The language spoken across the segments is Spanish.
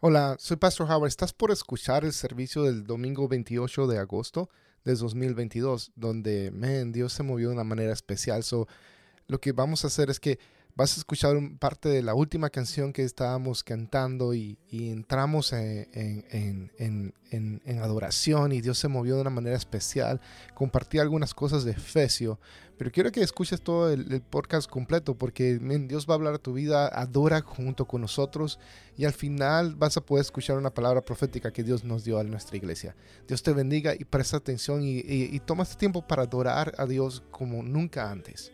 Hola, soy Pastor Howard. Estás por escuchar el servicio del domingo 28 de agosto de 2022, donde, man, Dios se movió de una manera especial. So, lo que vamos a hacer es que vas a escuchar parte de la última canción que estábamos cantando y, entramos en, adoración y Dios se movió de una manera especial. Compartí algunas cosas de Efesio, pero quiero que escuches todo el, podcast completo porque Dios va a hablar a tu vida, adora junto con nosotros y al final vas a poder escuchar una palabra profética que Dios nos dio a nuestra iglesia. Dios te bendiga y presta atención y, y toma este tiempo para adorar a Dios como nunca antes.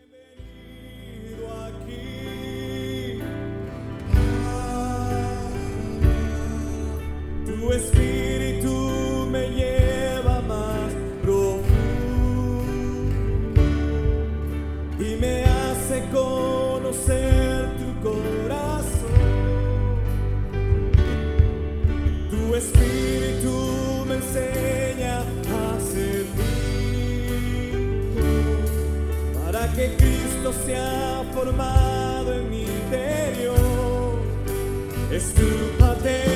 Cristo sea formado en mi interior. Es tu paternidad.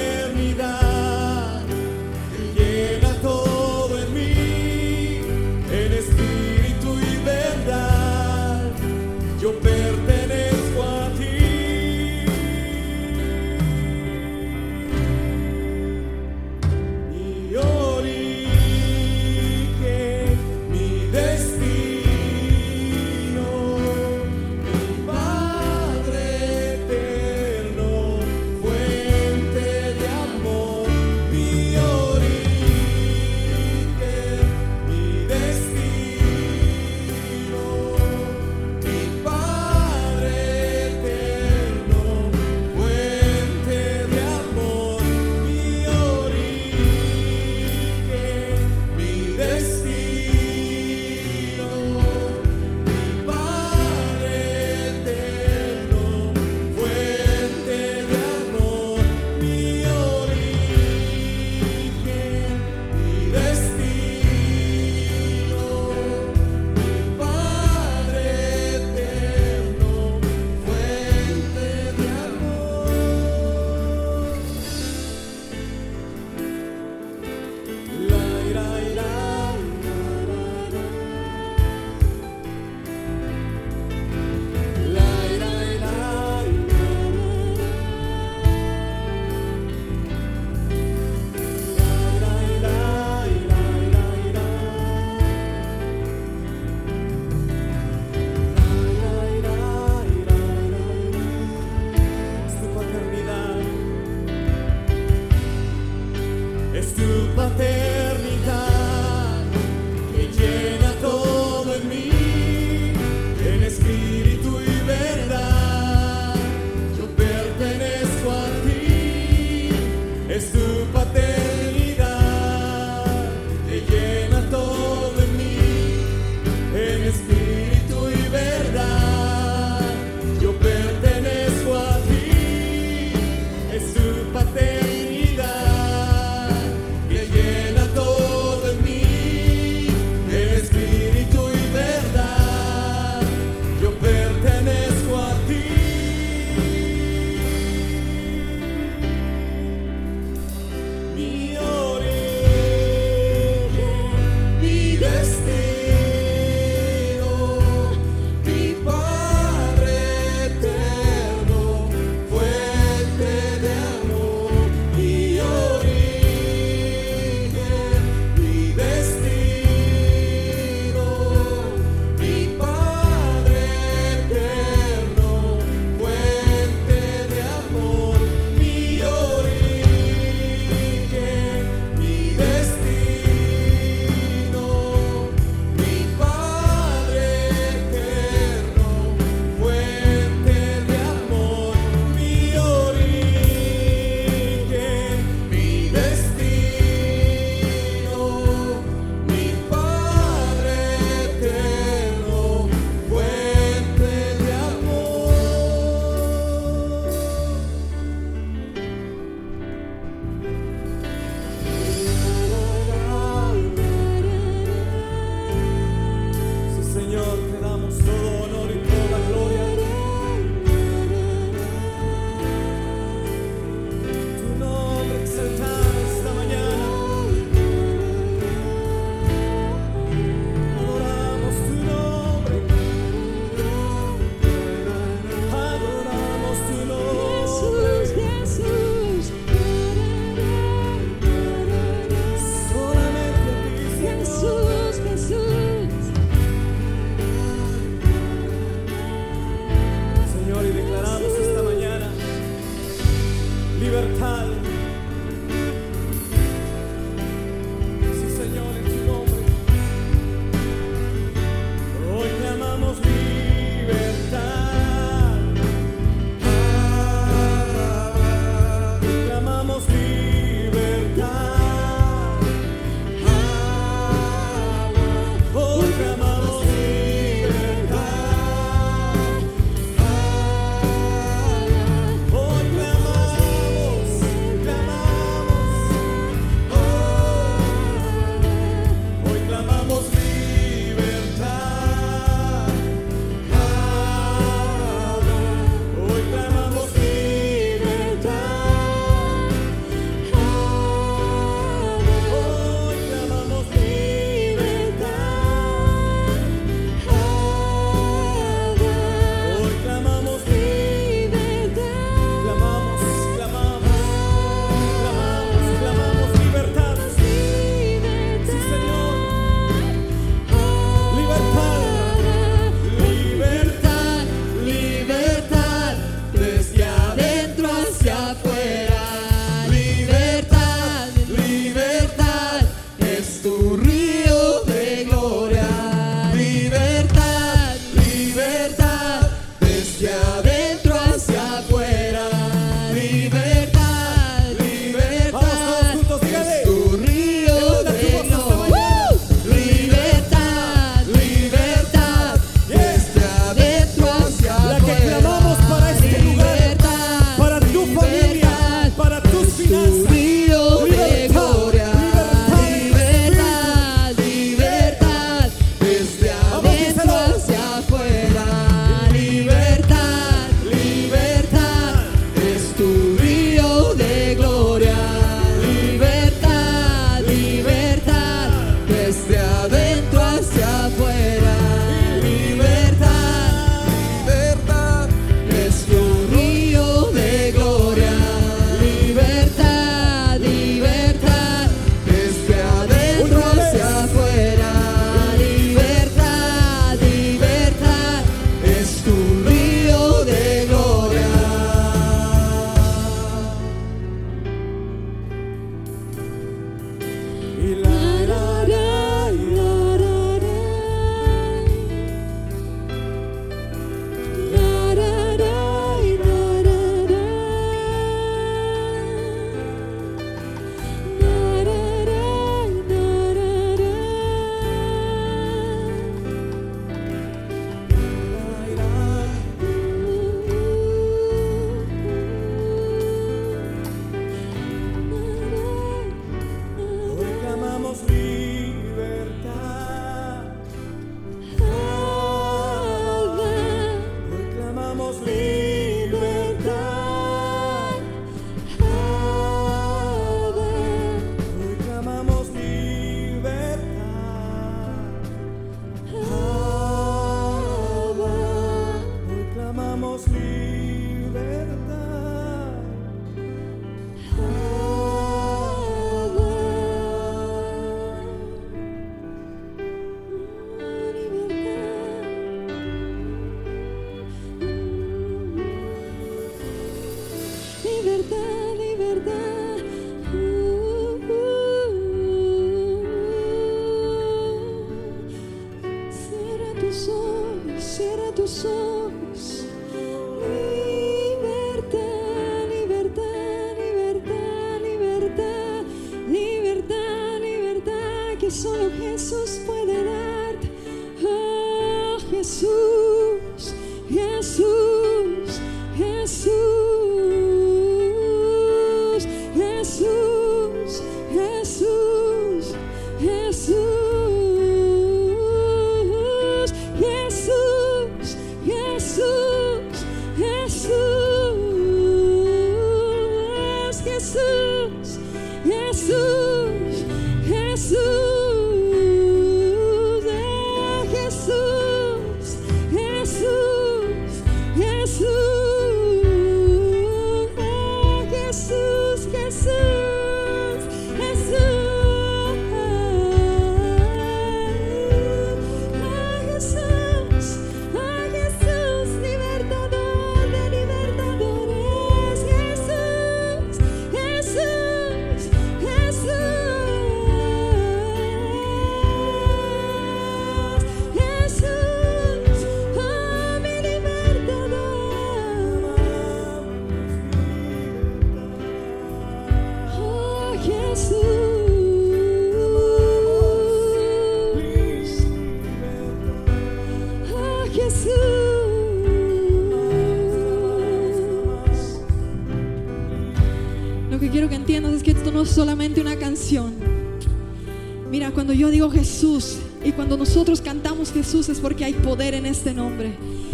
Jesús es porque hay poder en este nombre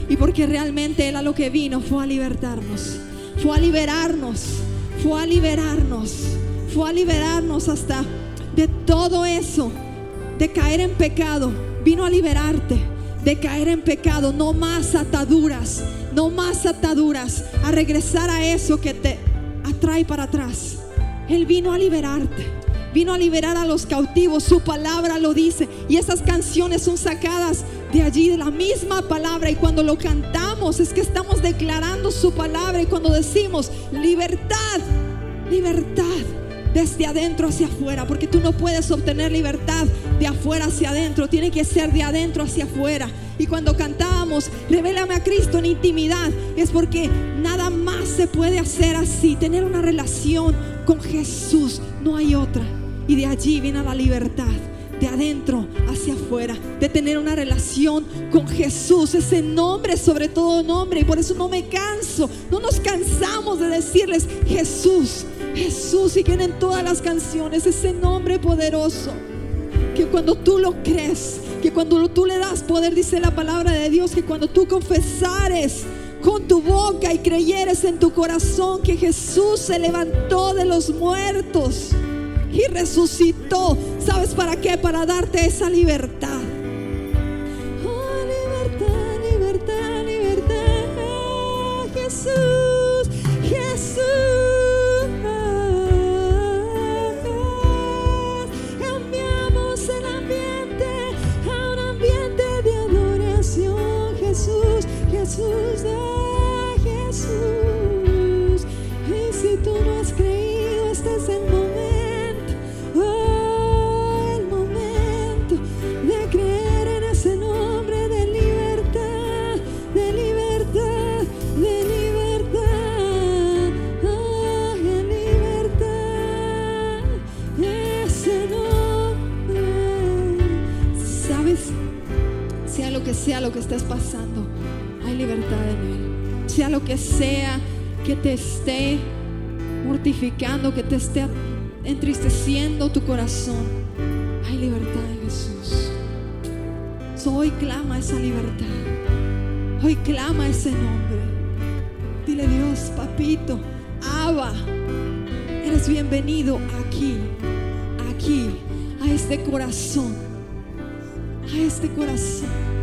y porque realmente Él a lo que vino fue a libertarnos, fue a liberarnos, fue a liberarnos, fue a liberarnos hasta de todo eso, de caer en pecado, vino a liberarte, de caer en pecado, no más ataduras, no más ataduras, a regresar a eso que te atrae para atrás. Él vino a liberarte. Vino a liberar a los cautivos, su palabra lo dice. Y esas canciones son sacadas de allí, de la misma palabra. Y cuando lo cantamos es que estamos declarando su palabra. Y cuando decimos libertad, libertad desde adentro hacia afuera. Porque tú no puedes obtener libertad de afuera hacia adentro. Tiene que ser de adentro hacia afuera. Y cuando cantábamos, revélame a Cristo en intimidad, es porque nada más se puede hacer así. Tener una relación con Jesús, no hay otra. Y de allí viene la libertad, de adentro hacia afuera, de tener una relación con Jesús, ese nombre sobre todo nombre. Y por eso no me canso, no nos cansamos de decirles Jesús, Jesús. Y vienen todas las canciones, ese nombre poderoso que cuando tú lo crees, que cuando tú le das poder, dice la palabra de Dios, que cuando tú confesares con tu boca y creyeres en tu corazón que Jesús se levantó de los muertos y resucitó, ¿sabes para qué? Para darte esa libertad. Te esté mortificando, que te esté entristeciendo tu corazón, hay libertad en Jesús. Hoy clama esa libertad. Hoy clama ese nombre. Dile Dios, papito, Abba, eres bienvenido aquí, aquí, a este corazón, a este corazón.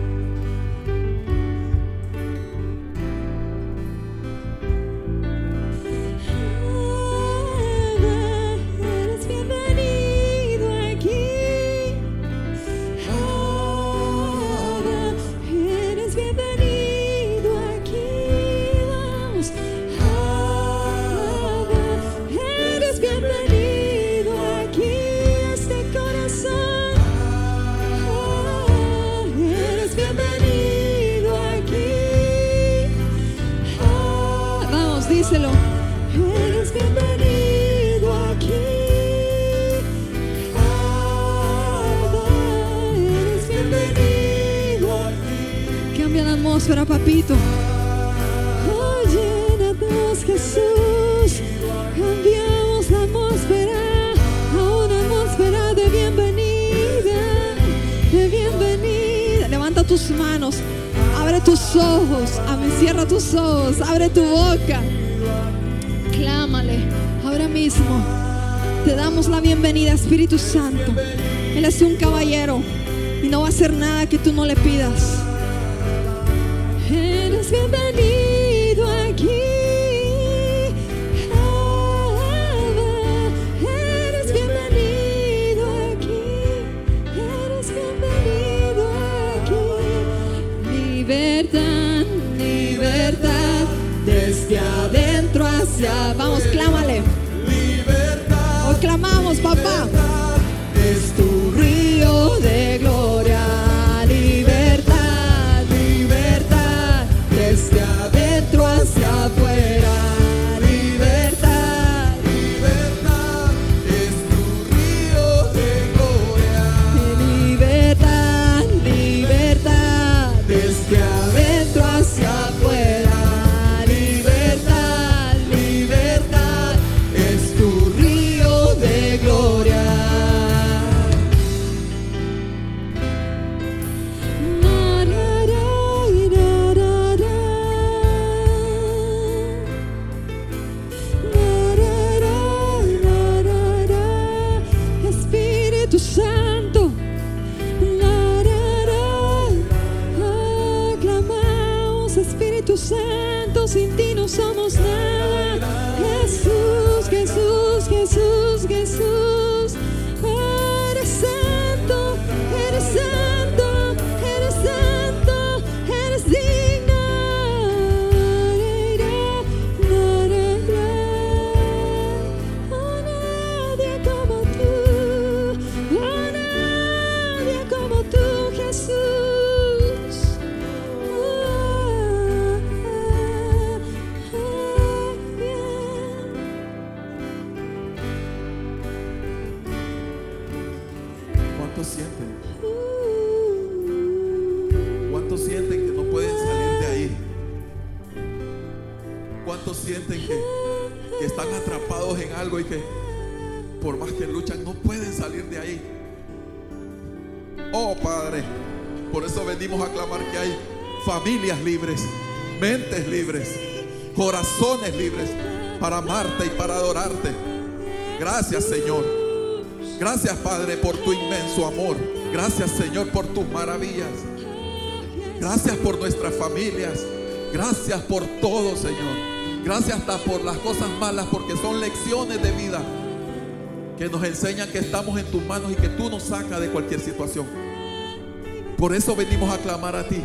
Clámale ahora mismo. Te damos la bienvenida, Espíritu Santo. Él es un caballero y no va a hacer nada que tú no le pidas. Vamos, clámale. Hoy clamamos, papá. Libres para amarte y para adorarte. Gracias Señor. Gracias Padre por tu inmenso amor. Gracias Señor por tus maravillas. Gracias por nuestras familias. Gracias por todo Señor. Gracias hasta por las cosas malas porque son lecciones de vida que nos enseñan que estamos en tus manos y que tú nos sacas de cualquier situación. Por eso venimos a clamar a ti.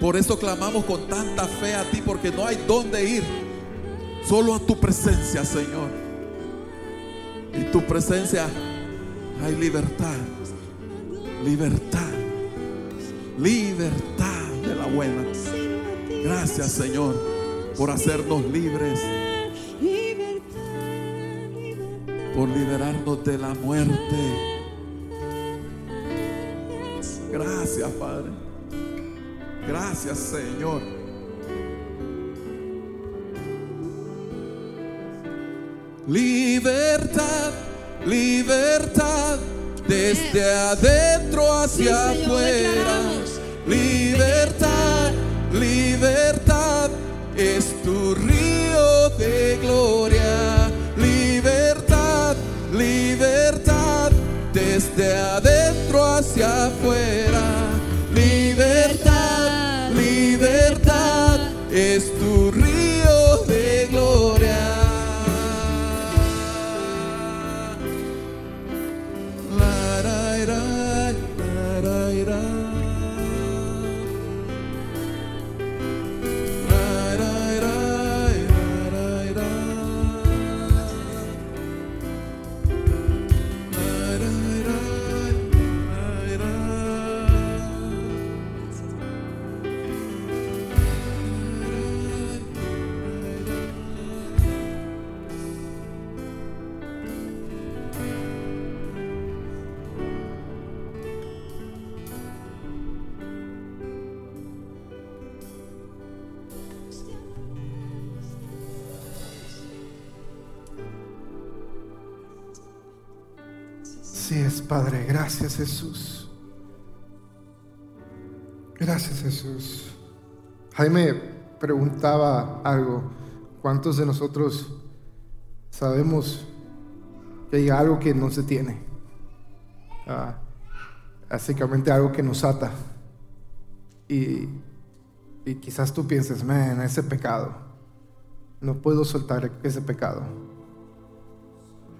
Por eso clamamos con tanta fe a ti porque no hay dónde ir. Solo a tu presencia Señor. En tu presencia hay libertad. Libertad. Libertad de la buena. Gracias Señor por hacernos libres. Por liberarnos de la muerte. Gracias Padre. Gracias Señor. Libertad, libertad, desde adentro hacia Sí, afuera. Libertad, libertad, es tu río de gloria. Libertad, libertad, desde adentro hacia afuera. Gracias, Jesús. Gracias, Jesús. Jaime preguntaba algo. ¿Cuántos de nosotros sabemos que hay algo que no se tiene? Ah, básicamente algo que nos ata. Y, y quizás tú pienses, man, ese pecado. No puedo soltar ese pecado.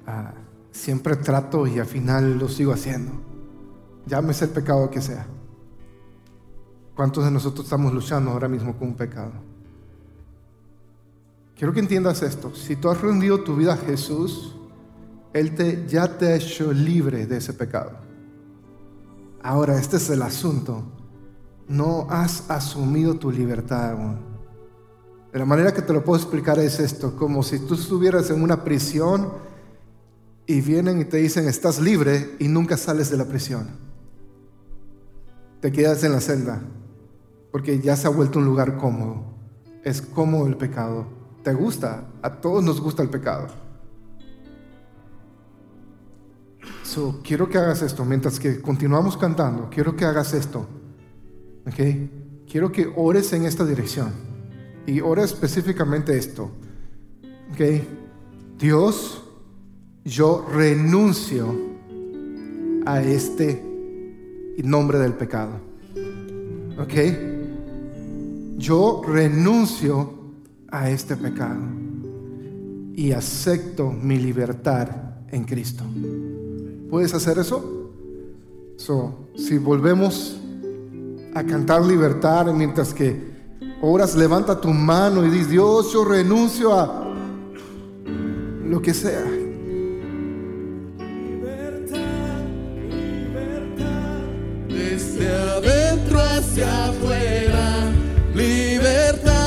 Ah, siempre trato y al final lo sigo haciendo. Llámese el pecado que sea. ¿Cuántos de nosotros estamos luchando ahora mismo con un pecado? Quiero que entiendas esto. Si tú has rendido tu vida a Jesús, Él te, ya te ha hecho libre de ese pecado. Ahora, este es el asunto. No has asumido tu libertad. De la manera que te lo puedo explicar es esto, como si tú estuvieras en una prisión y vienen y te dicen estás libre y nunca sales de la prisión. Te quedas en la celda porque ya se ha vuelto un lugar cómodo. Es cómodo el pecado. ¿Te gusta? A todos nos gusta el pecado. So, quiero que hagas esto mientras que continuamos cantando. Quiero que hagas esto. ¿Ok? Quiero que ores en esta dirección. Y ora específicamente esto. ¿Ok? Dios, yo renuncio a este nombre del pecado. ¿Ok? Yo renuncio a este pecado y acepto mi libertad en Cristo. ¿Puedes hacer eso? Si volvemos a cantar libertad mientras que oras, levanta tu mano y dices, Dios, yo renuncio a lo que sea. desde adentro hacia afuera, libertad.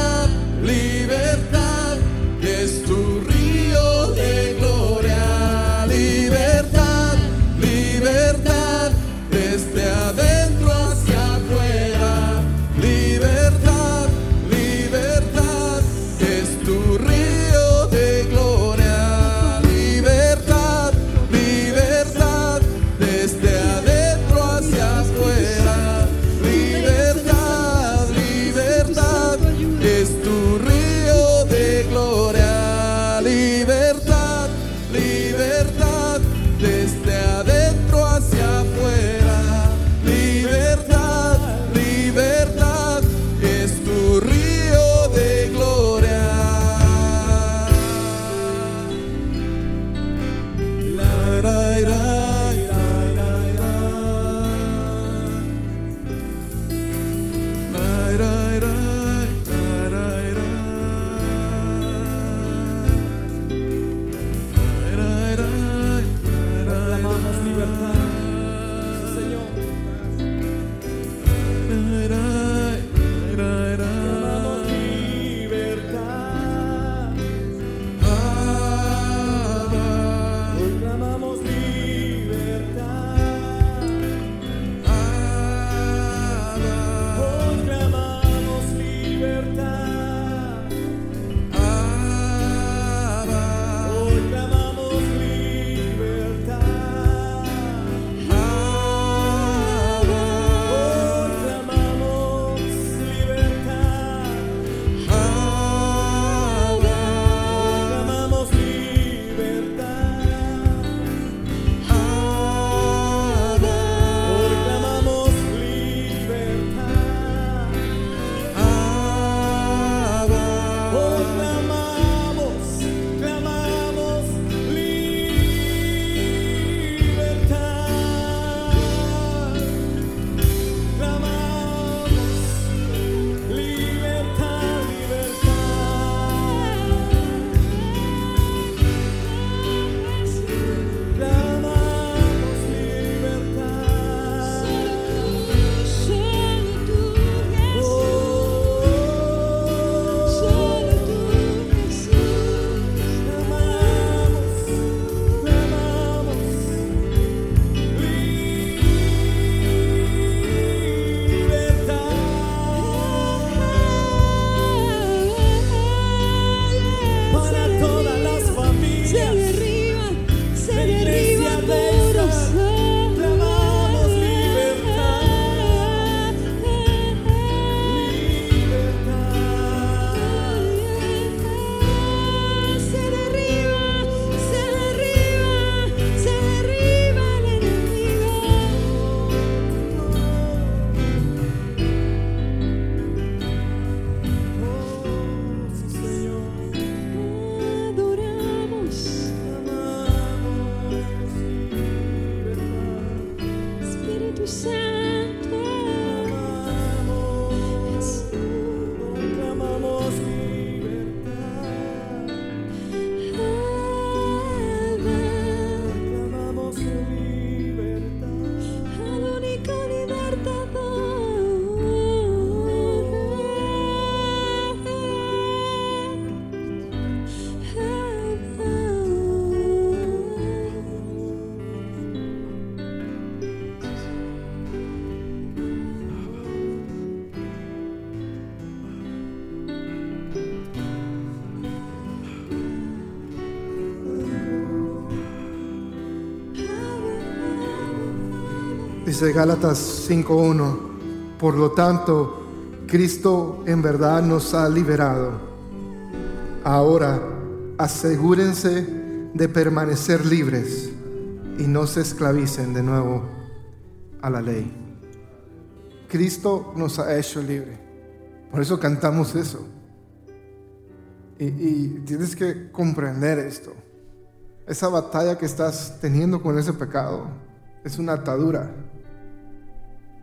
Dice Gálatas 5.1, por lo tanto, Cristo en verdad nos ha liberado. Ahora, asegúrense de permanecer libres y no se esclavicen de nuevo a la ley. Cristo nos ha hecho libre. Por eso cantamos eso. Y, tienes que comprender esto. Esa batalla que estás teniendo con ese pecado es una atadura.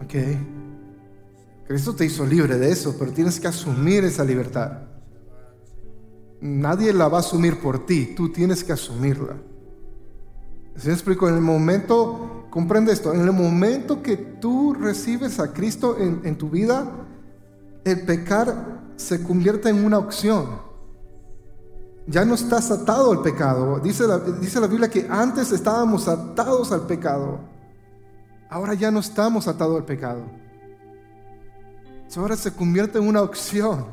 ¿Ok? Cristo te hizo libre de eso, pero tienes que asumir esa libertad. Nadie la va a asumir por ti, tú tienes que asumirla. ¿Se explico? En el momento, comprende esto, en el momento que tú recibes a Cristo en, en tu vida, el pecar se convierte en una opción. Ya no estás atado al pecado. Dice la, dice la Biblia que antes estábamos atados al pecado. Ahora ya no estamos atados al pecado. Ahora se convierte en una opción.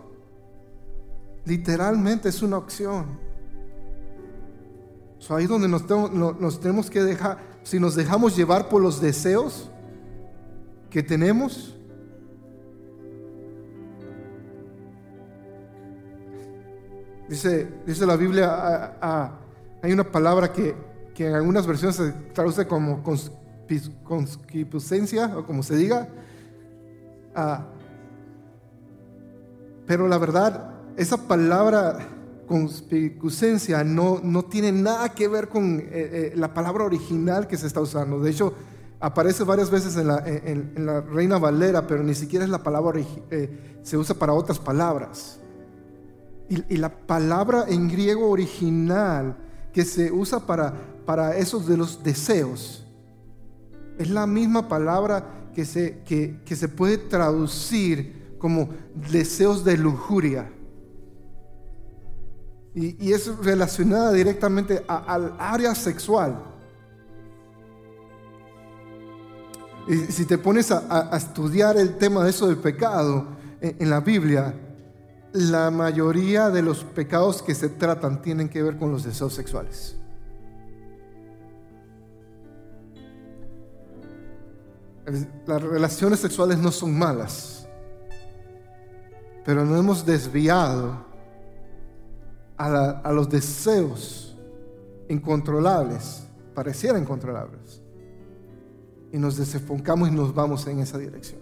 Literalmente es una opción. So, ahí donde nos, tenemos- que dejar, si nos dejamos llevar por los deseos que tenemos, dice, dice la Biblia, ah, ah, hay una palabra que, que en algunas versiones se traduce como concupiscencia o como se diga. Ah, pero la verdad, esa palabra conspicucencia no, no tiene nada que ver con eh, eh, la palabra original que se está usando. De hecho, aparece varias veces en la, en- la Reina Valera, pero ni siquiera es la palabra, eh, se usa para otras palabras. Y, y la palabra en griego original que se usa para, para esos de los deseos es la misma palabra que se, que, que se puede traducir como deseos de lujuria. Y, y es relacionada directamente al área sexual. Y si te pones a, a- estudiar el tema de eso del pecado en, en la Biblia, la mayoría de los pecados que se tratan tienen que ver con los deseos sexuales. Las relaciones sexuales no son malas, pero no hemos desviado a, los deseos incontrolables, parecieran incontrolables, y nos desenfocamos y nos vamos en esa dirección.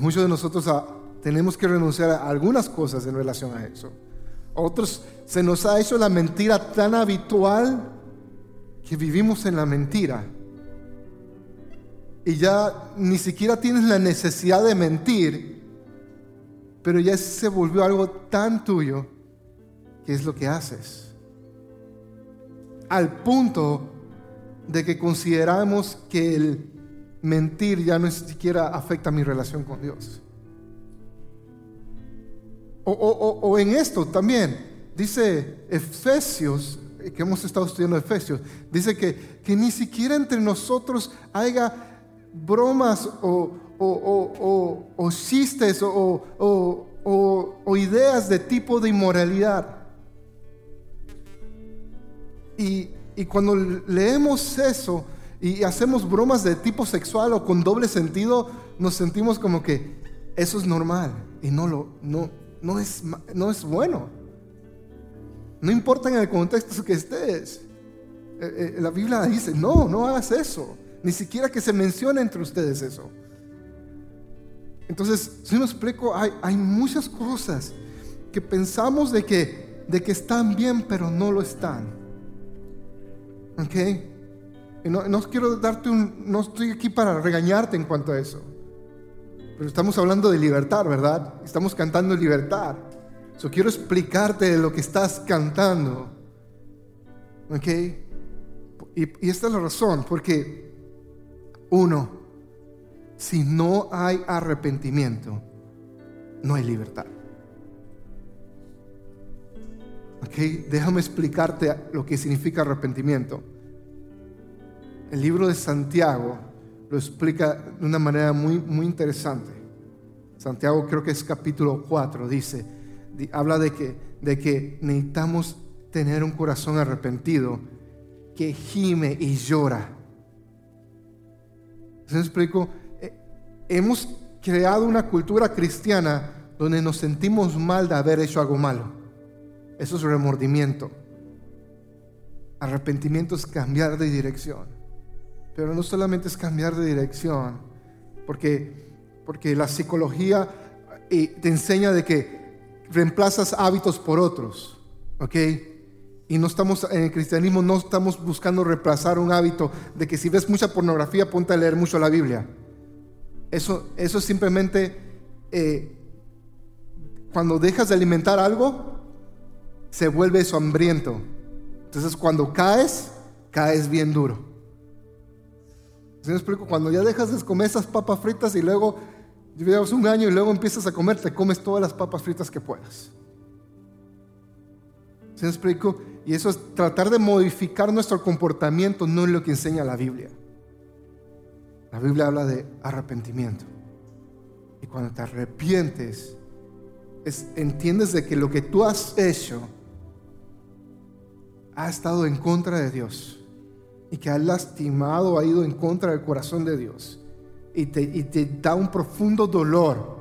Muchos de nosotros ah, tenemos que renunciar a algunas cosas en relación a eso. Otros se nos ha hecho la mentira tan habitual que vivimos en la mentira. Y ya ni siquiera tienes la necesidad de mentir, pero ya se volvió algo tan tuyo que es lo que haces. Al punto de que consideramos que el mentir ya no siquiera afecta mi relación con Dios. O, o- o- en esto también, dice Efesios, que hemos estado estudiando Efesios, dice que, que ni siquiera entre nosotros haya bromas o, o- o- o- chistes o, ideas de tipo de inmoralidad. Y, y cuando leemos eso y hacemos bromas de tipo sexual o con doble sentido, nos sentimos como que eso es normal y no, lo, no, no, es, no es bueno. No importa en el contexto que estés. Eh, eh, la Biblia dice, no, no hagas eso. Ni siquiera que se mencione entre ustedes eso. Entonces, si me explico, hay, hay muchas cosas que pensamos de que, de que están bien, pero no lo están. ¿Ok? No, no quiero darte un, no estoy aquí para regañarte en cuanto a eso. Pero estamos hablando de libertad, ¿verdad? Estamos cantando libertad. So, quiero explicarte lo que estás cantando. ¿Ok? Y, y esta es la razón, porque uno, si no hay arrepentimiento, no hay libertad. ¿Ok? Déjame explicarte lo que significa arrepentimiento. El libro de Santiago lo explica de una manera muy, muy interesante. Santiago creo que es capítulo 4, dice, di- habla de que, de que necesitamos tener un corazón arrepentido que gime y llora. ¿Se me explico? Eh, Hemos creado una cultura cristiana donde nos sentimos mal de haber hecho algo malo. Eso es remordimiento. Arrepentimiento es cambiar de dirección. Pero no solamente es cambiar de dirección, porque, porque la psicología eh, te enseña de que reemplazas hábitos por otros, ¿ok? Y, no estamos, en el cristianismo no estamos buscando reemplazar un hábito de que si ves mucha pornografía, ponte a leer mucho la Biblia. Eso, eso es simplemente eh, cuando dejas de alimentar algo, se vuelve eso hambriento. Entonces cuando caes, caes bien duro. ¿Sí me explico? Cuando ya dejas de comer esas papas fritas y luego llevas un año y luego empiezas a comer, te comes todas las papas fritas que puedas. Y eso es tratar de modificar nuestro comportamiento, no es lo que enseña la Biblia. La Biblia habla de arrepentimiento. Y cuando te arrepientes, es- entiendes de que lo que tú has hecho ha estado en contra de Dios y que ha lastimado, ha ido en contra del corazón de Dios y te, y te da un profundo dolor,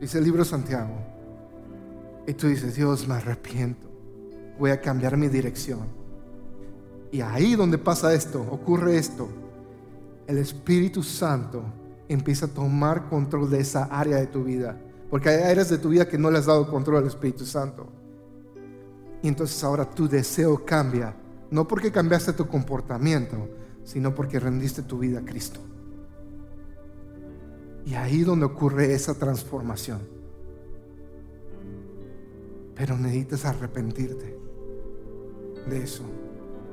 dice el libro de Santiago. Y tú dices, Dios, me arrepiento, voy a cambiar mi dirección. Y ahí donde pasa esto, ocurre esto, el Espíritu Santo empieza a tomar control de esa área de tu vida. Porque hay áreas de tu vida que no le has dado control al Espíritu Santo. Y entonces ahora tu deseo cambia. No porque cambiaste tu comportamiento, sino porque rendiste tu vida a Cristo. Y ahí donde ocurre esa transformación. Pero necesitas arrepentirte de eso.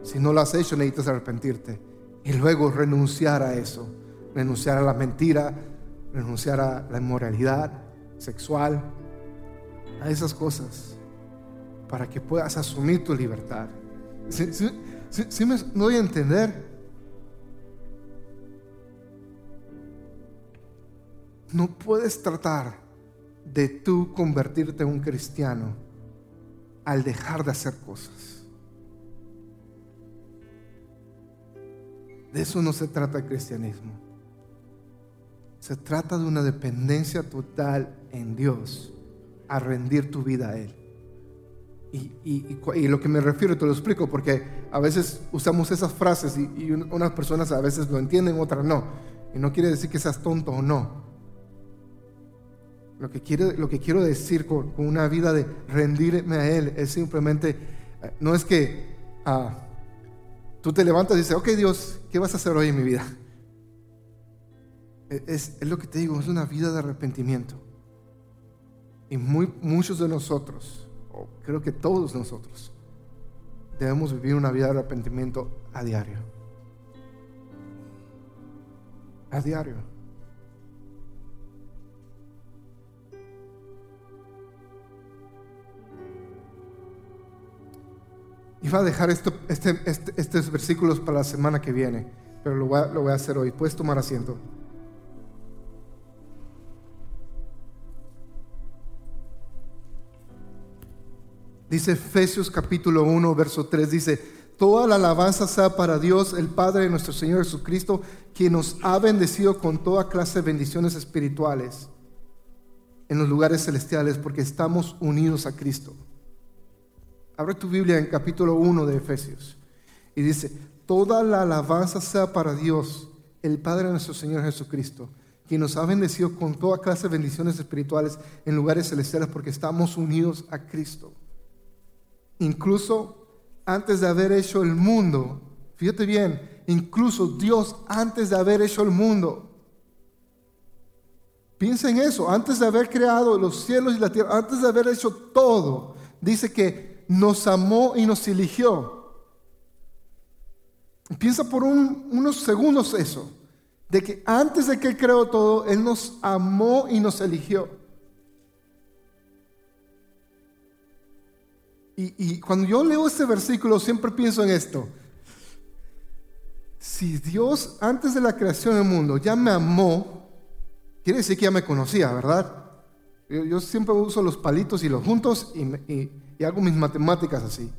Si no lo has hecho, necesitas arrepentirte. Y luego renunciar a eso. Renunciar a la mentira, renunciar a la inmoralidad sexual, a esas cosas, para que puedas asumir tu libertad. Si me doy a entender, no puedes tratar de tú convertirte en un cristiano al dejar de hacer cosas. De eso no se trata el cristianismo. Se trata de una dependencia total en Dios, a rendir tu vida a Él. Y, y- y y lo que me refiero te lo explico porque a veces usamos esas frases y, y un- unas personas a veces lo entienden, otras no. Y no quiere decir que seas tonto o no. Lo que, quiere, lo que quiero decir con, con una vida de rendirme a Él es simplemente, eh, no es que ah, tú te levantas y dices, ok Dios, ¿qué vas a hacer hoy en mi vida? Es, es lo que te digo, es una vida de arrepentimiento. Y muy, muchos de nosotros, o creo que todos nosotros, debemos vivir una vida de arrepentimiento a diario. A diario. Iba a dejar esto, este- este- estos versículos para la semana que viene, pero lo voy a, lo voy a hacer hoy. Puedes tomar asiento. Dice Efesios capítulo 1, verso 3, dice, toda la alabanza sea para Dios, el Padre de nuestro Señor Jesucristo, quien nos ha bendecido con toda clase de bendiciones espirituales en los lugares celestiales, porque estamos unidos a Cristo. Abre tu Biblia en capítulo 1 de Efesios y dice, toda la alabanza sea para Dios, el Padre de nuestro Señor Jesucristo, quien nos ha bendecido con toda clase de bendiciones espirituales en lugares celestiales, porque estamos unidos a Cristo incluso antes de haber hecho el mundo, fíjate bien, incluso Dios antes de haber hecho el mundo. Piensa en eso, antes de haber creado los cielos y la tierra, antes de haber hecho todo, dice que nos amó y nos eligió. Piensa por un- unos segundos eso, de que antes de que Él creó todo, Él nos amó y nos eligió. Y, cuando yo leo este versículo siempre pienso en esto. Si Dios antes de la creación del mundo ya me amó, quiere decir que ya me conocía, ¿verdad? Yo, yo siempre uso los palitos y los juntos y, me- y- y hago mis matemáticas así.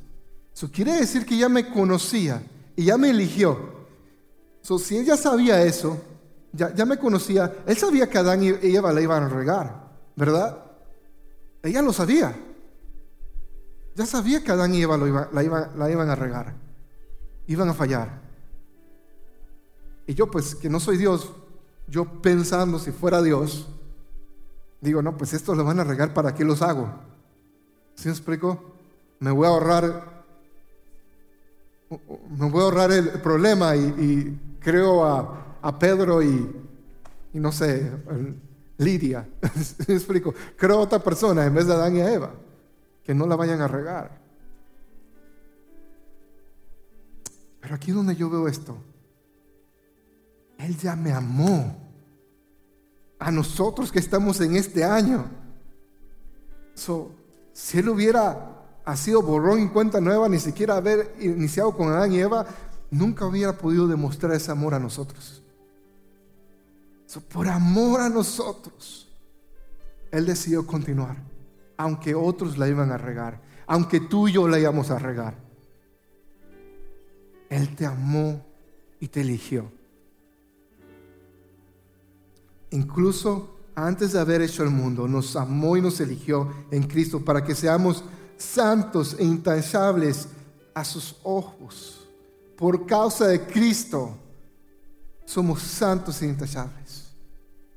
Eso quiere decir que ya me conocía y ya me eligió. So, si él ya sabía eso, ya, ya me conocía, él sabía que Adán y Eva la iban a regar, ¿verdad? Ella lo sabía. Ya sabía que Adán y Eva lo iba- la, iba- la iban a regar, iban a fallar. Y yo pues que no soy Dios, yo pensando si fuera Dios, digo, no, pues esto lo van a regar, ¿para qué los hago? ¿Sí me explico? Me voy a ahorrar me voy a ahorrar el problema y, creo a, Pedro y, y no sé, Lidia. ¿Me explico? Creo a otra persona en vez de Adán y a Eva. Que no la vayan a regar. Pero aquí donde yo veo esto. Él ya me amó. A nosotros que estamos en este año. So, si Él hubiera sido borrón y cuenta nueva, ni siquiera haber iniciado con Adán y Eva, nunca hubiera podido demostrar ese amor a nosotros. So, por amor a nosotros, Él decidió continuar, aunque otros la iban a regar, aunque tú y yo la íbamos a regar. Él te amó y te eligió. Incluso antes de haber hecho el mundo, nos amó y nos eligió en Cristo para que seamos santos e intachables a sus ojos. Por causa de Cristo, somos santos e intachables.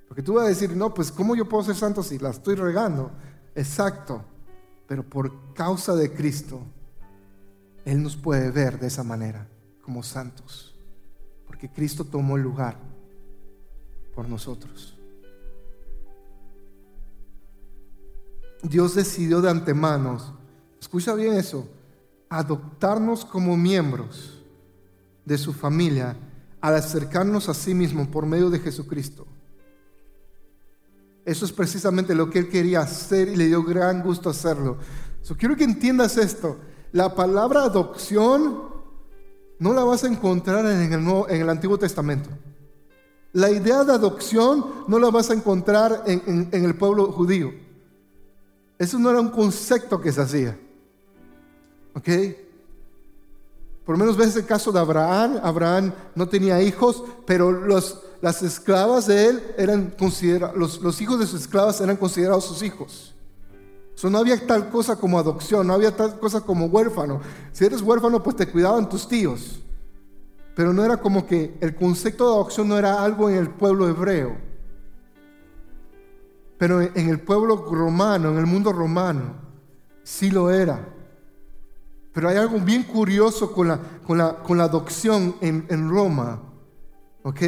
Porque tú vas a decir, no, pues ¿cómo yo puedo ser santo si la estoy regando? Exacto. Pero por causa de Cristo, Él nos puede ver de esa manera, como santos. Porque Cristo tomó el lugar por nosotros. Dios decidió de antemano escucha bien eso, adoptarnos como miembros de su familia al acercarnos a sí mismo por medio de Jesucristo. Eso es precisamente lo que él quería hacer y le dio gran gusto hacerlo. quiero que entiendas esto. La palabra adopción no la vas a encontrar en el, en el Antiguo Testamento. La idea de adopción no la vas a encontrar en el pueblo judío. Eso no era un concepto que se hacía. ¿Ok? Por menos ves el caso de Abraham. Abraham no tenía hijos, pero los, las esclavas de él eran considerados, los, los, hijos de sus esclavas eran considerados sus hijos. So, no había tal cosa como adopción, no había tal cosa como huérfano. Si eres huérfano, pues te cuidaban tus tíos. Pero no era como que el concepto de adopción no era algo en el pueblo hebreo. Pero en el pueblo romano, en el mundo romano, sí lo era. Pero hay algo bien curioso con la, con la, con la adopción en, en Roma. ¿Ok?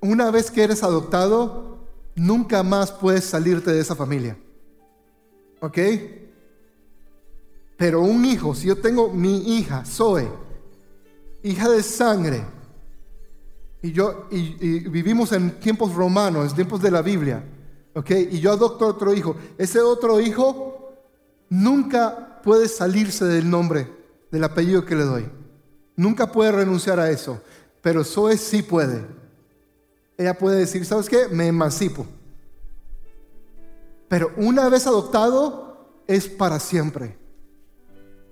Una vez que eres adoptado, nunca más puedes salirte de esa familia. ¿Ok? Pero un hijo, si yo tengo mi hija, Zoe, hija de sangre, y yo y, vivimos en tiempos romanos, en tiempos de la Biblia, ¿ok? Y yo adopto otro hijo, ese otro hijo nunca puede salirse del nombre, del apellido que le doy. Nunca puede renunciar a eso. Pero Zoe sí puede. Ella puede decir, ¿sabes qué? Me emancipo. Pero una vez adoptado, es para siempre.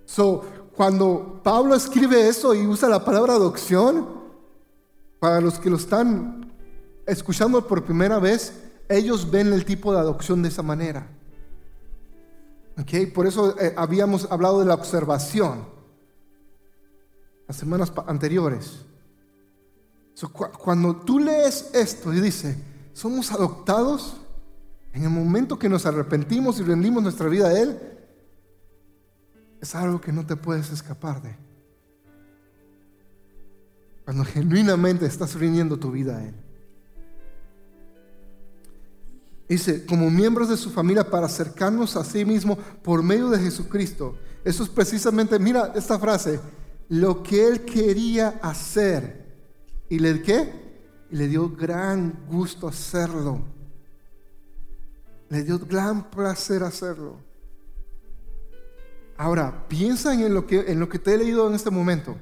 So, cuando Pablo escribe eso y usa la palabra adopción, para los que lo están escuchando por primera vez, ellos ven el tipo de adopción de esa manera. Por eso eh, habíamos hablado de la observación las semanas anteriores. cuando tú lees esto y dice, somos adoptados, en el momento que nos arrepentimos y rendimos nuestra vida a Él, es algo que no te puedes escapar de. Cuando genuinamente estás rindiendo tu vida a Él. Dice, como miembros de su familia para acercarnos a sí mismo por medio de Jesucristo. Eso es precisamente, mira esta frase, lo que él quería hacer. ¿Y le qué? Y le dio gran gusto hacerlo. Le dio gran placer hacerlo. Ahora, piensa en lo que, en lo que te he leído en este momento.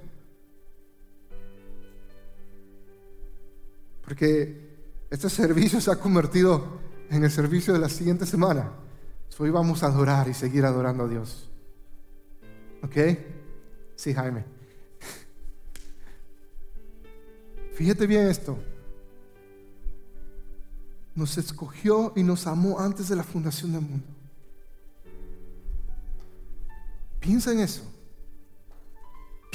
Porque este servicio se ha convertido en el servicio de la siguiente semana. Hoy vamos a adorar y seguir adorando a Dios. ¿Ok? Sí, Jaime. Fíjate bien esto. Nos escogió y nos amó antes de la fundación del mundo. Piensa en eso.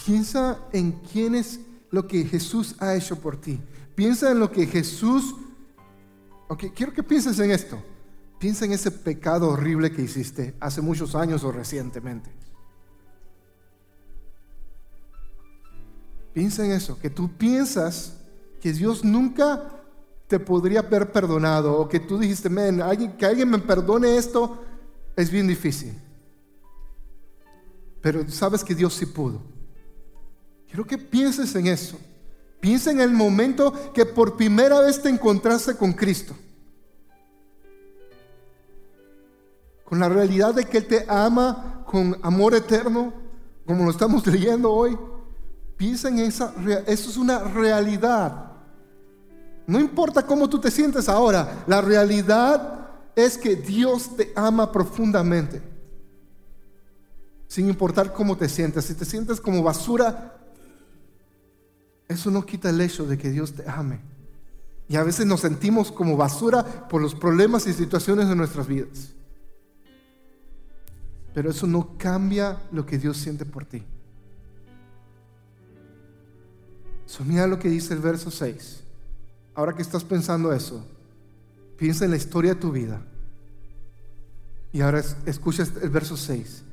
Piensa en quién es lo que Jesús ha hecho por ti. Piensa en lo que Jesús quiero que pienses en esto. Piensa en ese pecado horrible que hiciste hace muchos años o recientemente. Piensa en eso, que tú piensas que Dios nunca te podría haber perdonado o que tú dijiste, "Men, que alguien me perdone esto es bien difícil. Pero sabes que Dios sí pudo. Quiero que pienses en eso. Piensa en el momento que por primera vez te encontraste con Cristo. Con la realidad de que Él te ama con amor eterno, como lo estamos leyendo hoy. Piensa en esa, eso es una realidad. No importa cómo tú te sientes ahora, la realidad es que Dios te ama profundamente. Sin importar cómo te sientes, si te sientes como basura, eso no quita el hecho de que Dios te ame. Y a veces nos sentimos como basura por los problemas y situaciones de nuestras vidas. Pero eso no cambia lo que Dios siente por ti. So, mira lo que dice el verso 6. Ahora que estás pensando eso, piensa en la historia de tu vida. Y ahora es- escucha este- el verso 6.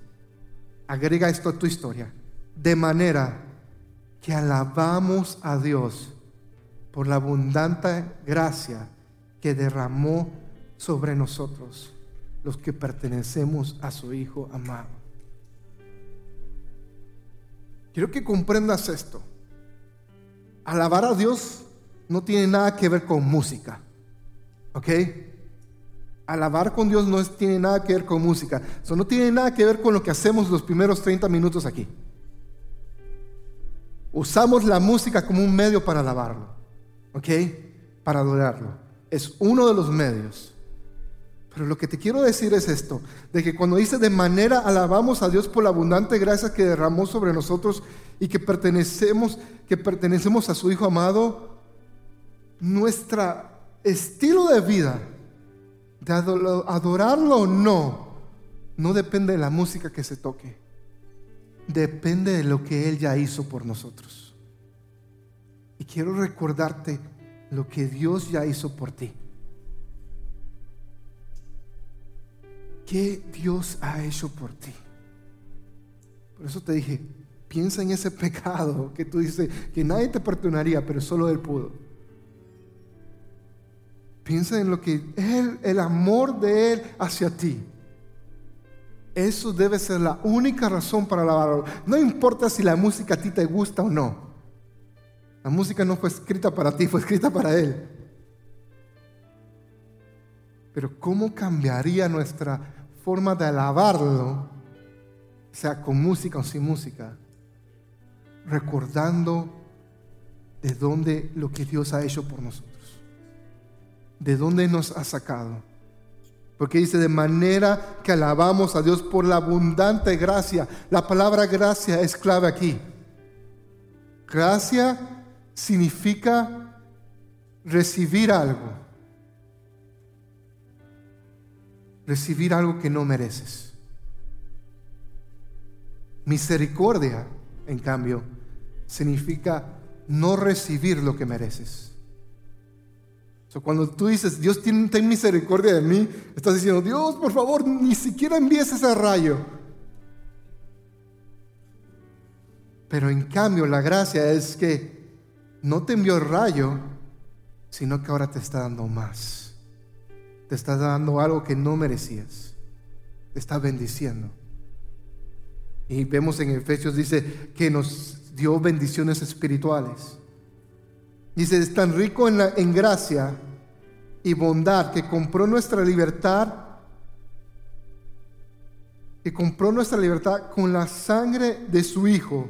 Agrega esto a tu historia. De manera que alabamos a Dios por la abundante gracia que derramó sobre nosotros, los que pertenecemos a su Hijo amado. Quiero que comprendas esto. Alabar a Dios no tiene nada que ver con música. ¿Ok? Alabar con Dios no tiene nada que ver con música. Eso no tiene nada que ver con lo que hacemos los primeros 30 minutos aquí. Usamos la música como un medio para alabarlo. ¿Ok? Para adorarlo. Es uno de los medios. Pero lo que te quiero decir es esto, de que cuando dice de manera alabamos a Dios por la abundante gracia que derramó sobre nosotros y que pertenecemos, que pertenecemos a su Hijo amado, nuestro estilo de vida, de ado- adorarlo o no, no depende de la música que se toque, depende de lo que Él ya hizo por nosotros. Y quiero recordarte lo que Dios ya hizo por ti. ¿Qué Dios ha hecho por ti? Por eso te dije, piensa en ese pecado que tú dices que nadie te perdonaría, pero solo Él pudo. Piensa en lo que Él, el amor de Él hacia ti. Eso debe ser la única razón para alabarlo. No importa si la música a ti te gusta o no. La música no fue escrita para ti, fue escrita para Él. Pero ¿cómo cambiaría nuestra forma de alabarlo, sea con música o sin música? Recordando de dónde lo que Dios ha hecho por nosotros. De dónde nos ha sacado. Porque dice, de manera que alabamos a Dios por la abundante gracia. La palabra gracia es clave aquí. Gracia significa recibir algo. recibir algo que no mereces. Misericordia, en cambio, significa no recibir lo que mereces. Cuando tú dices, Dios tiene, ten misericordia de mí, estás diciendo, Dios, por favor, ni siquiera envíes ese rayo. Pero en cambio, la gracia es que no te envió el rayo, sino que ahora te está dando más te está dando algo que no merecías. Te está bendiciendo. Y vemos en Efesios dice que nos dio bendiciones espirituales. Dice, es tan rico en, la- en gracia y bondad que compró nuestra libertad, que compró nuestra libertad con la sangre de su Hijo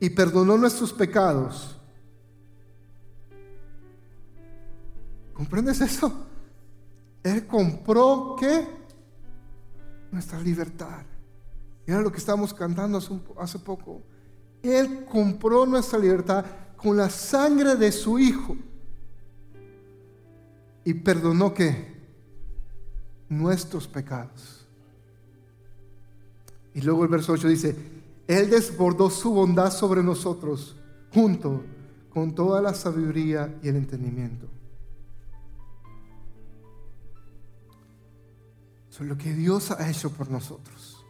y perdonó nuestros pecados. ¿Comprendes eso? Él compró qué? Nuestra libertad. Era lo que estábamos cantando hace poco. Él compró nuestra libertad con la sangre de su Hijo. Y perdonó qué? Nuestros pecados. Y luego el verso 8 dice, Él desbordó su bondad sobre nosotros junto con toda la sabiduría y el entendimiento. Eso es lo que Dios ha hecho por nosotros.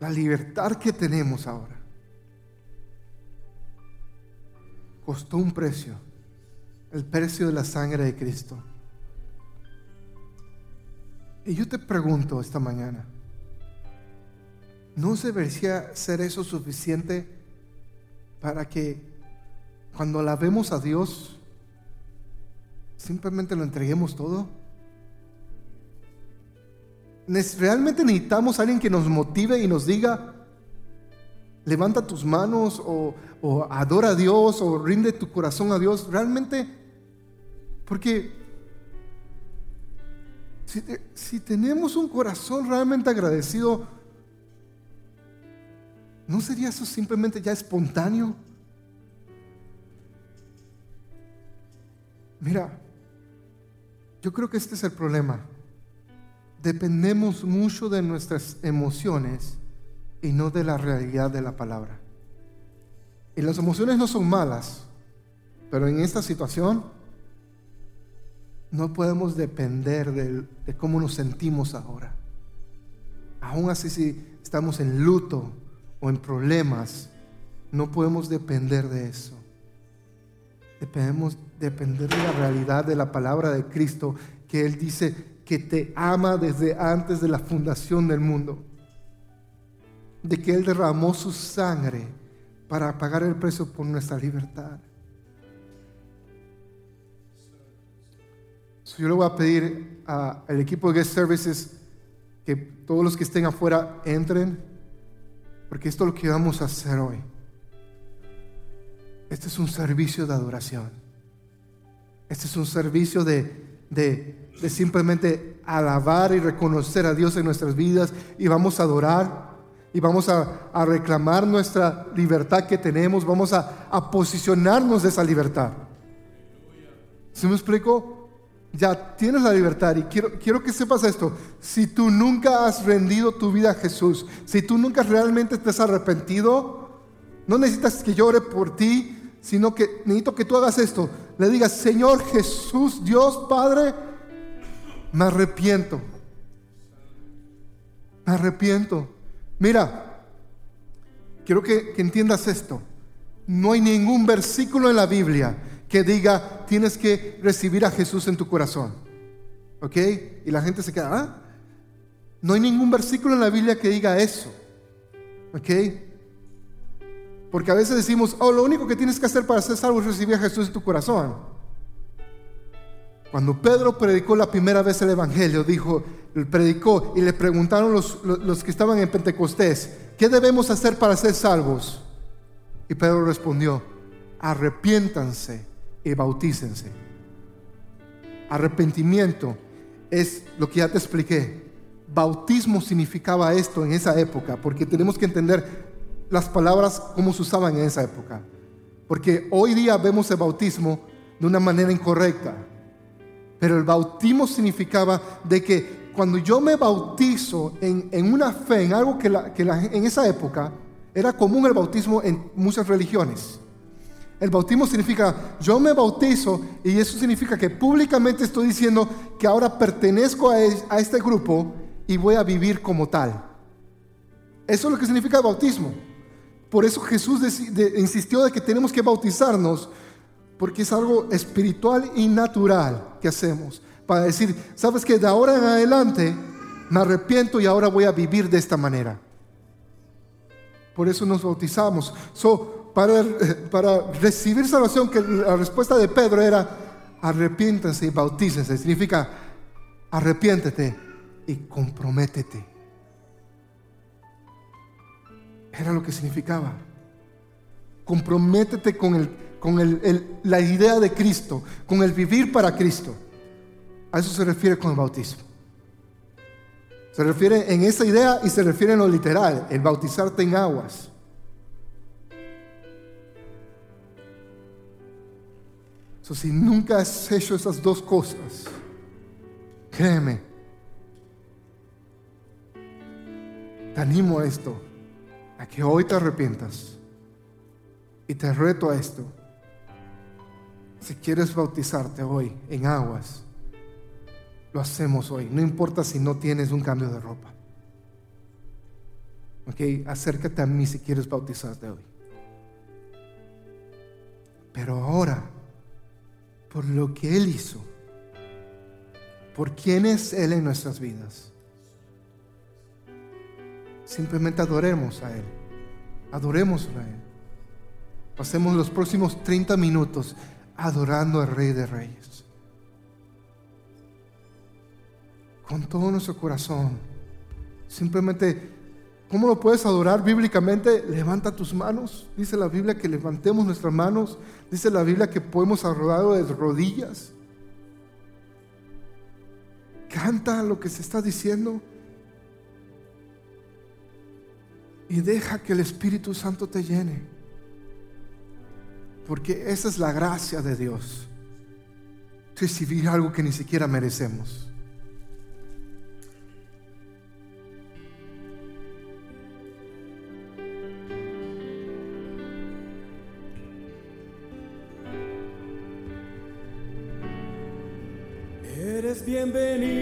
La libertad que tenemos ahora. costó un precio, el precio de la sangre de Cristo. Y yo te pregunto esta mañana, ¿no debería ser eso suficiente para que cuando la vemos a Dios, simplemente lo entreguemos todo? ¿Nes- ¿Realmente necesitamos a alguien que nos motive y nos diga, levanta tus manos o, o adora a Dios o rinde tu corazón a Dios? Realmente, porque si, te- si tenemos un corazón realmente agradecido, ¿no sería eso simplemente ya espontáneo? Mira, yo creo que este es el problema. Dependemos mucho de nuestras emociones y no de la realidad de la palabra. Y las emociones no son malas, pero en esta situación no podemos depender del- de, cómo nos sentimos ahora. Aún así, si estamos en luto o en problemas, no podemos depender de eso. Dependemos depender de la realidad de la palabra de Cristo, que Él dice que te ama desde antes de la fundación del mundo. De que Él derramó su sangre para pagar el precio por nuestra libertad. Yo le voy a pedir al equipo de Guest Services que todos los que estén afuera entren, porque esto es lo que vamos a hacer hoy. Este es un servicio de adoración. Este es un servicio de, de- de simplemente alabar y reconocer a Dios en nuestras vidas y vamos a adorar y vamos a, a reclamar nuestra libertad que tenemos, vamos a, a posicionarnos de esa libertad. ¿Sí me explico? Ya tienes la libertad y quiero, quiero que sepas esto. Si tú nunca has rendido tu vida a Jesús, si tú nunca realmente te has arrepentido, no necesitas que yo ore por ti, sino que necesito que tú hagas esto. Le digas, Señor Jesús, Dios Padre, me arrepiento. Me arrepiento. Mira, quiero que, que entiendas esto. No hay ningún versículo en la Biblia que diga tienes que recibir a Jesús en tu corazón. ¿Ok? Y la gente se queda, ¿ah? No hay ningún versículo en la Biblia que diga eso. ¿Ok? Porque a veces decimos, oh, lo único que tienes que hacer para ser salvo es recibir a Jesús en tu corazón. Cuando Pedro predicó la primera vez el Evangelio, dijo, predicó y le preguntaron los, los- los que estaban en Pentecostés, ¿qué debemos hacer para ser salvos? Y Pedro respondió, arrepiéntanse y bautícense. Arrepentimiento es lo que ya te expliqué. Bautismo significaba esto en esa época, porque tenemos que entender las palabras cómo se usaban en esa época. Porque hoy día vemos el bautismo de una manera incorrecta. Pero el bautismo significaba de que cuando yo me bautizo en, en una fe, en algo que, la- que la- en esa época era común el bautismo en muchas religiones. El bautismo significa yo me bautizo y eso significa que públicamente estoy diciendo que ahora pertenezco a, es- a este grupo y voy a vivir como tal. Eso es lo que significa el bautismo. Por eso Jesús insistió de que tenemos que bautizarnos porque es algo espiritual y natural que hacemos. Para decir, sabes que de ahora en adelante me arrepiento y ahora voy a vivir de esta manera. Por eso nos bautizamos. para, recibir salvación, que la respuesta de Pedro era, arrepiéntanse y bautícense. Significa, arrepiéntete y comprométete. Era lo que significaba. Comprométete con, la idea de Cristo, con el vivir para Cristo. A eso se refiere con el bautismo. Se refiere en esa idea y se refiere en lo literal, el bautizarte en aguas. So, si nunca has hecho esas dos cosas, créeme, te animo a esto, a que hoy te arrepientas y te reto a esto. Si quieres bautizarte hoy en aguas, lo hacemos hoy. No importa si no tienes un cambio de ropa. Ok, acércate a mí si quieres bautizarte hoy. Pero ahora, por lo que Él hizo, por quién es Él en nuestras vidas, simplemente adoremos a Él. Adoremos a Él. Pasemos los próximos 30 minutos adorando al Rey de Reyes. Con todo nuestro corazón. Simplemente, ¿cómo lo puedes adorar bíblicamente? Levanta tus manos. Dice la Biblia que levantemos nuestras manos. Dice la Biblia que podemos adorar de rodillas. Canta lo que se está diciendo. Y deja que el Espíritu Santo te llene. Porque esa es la gracia de Dios. Recibir algo que ni siquiera merecemos. Bienvenido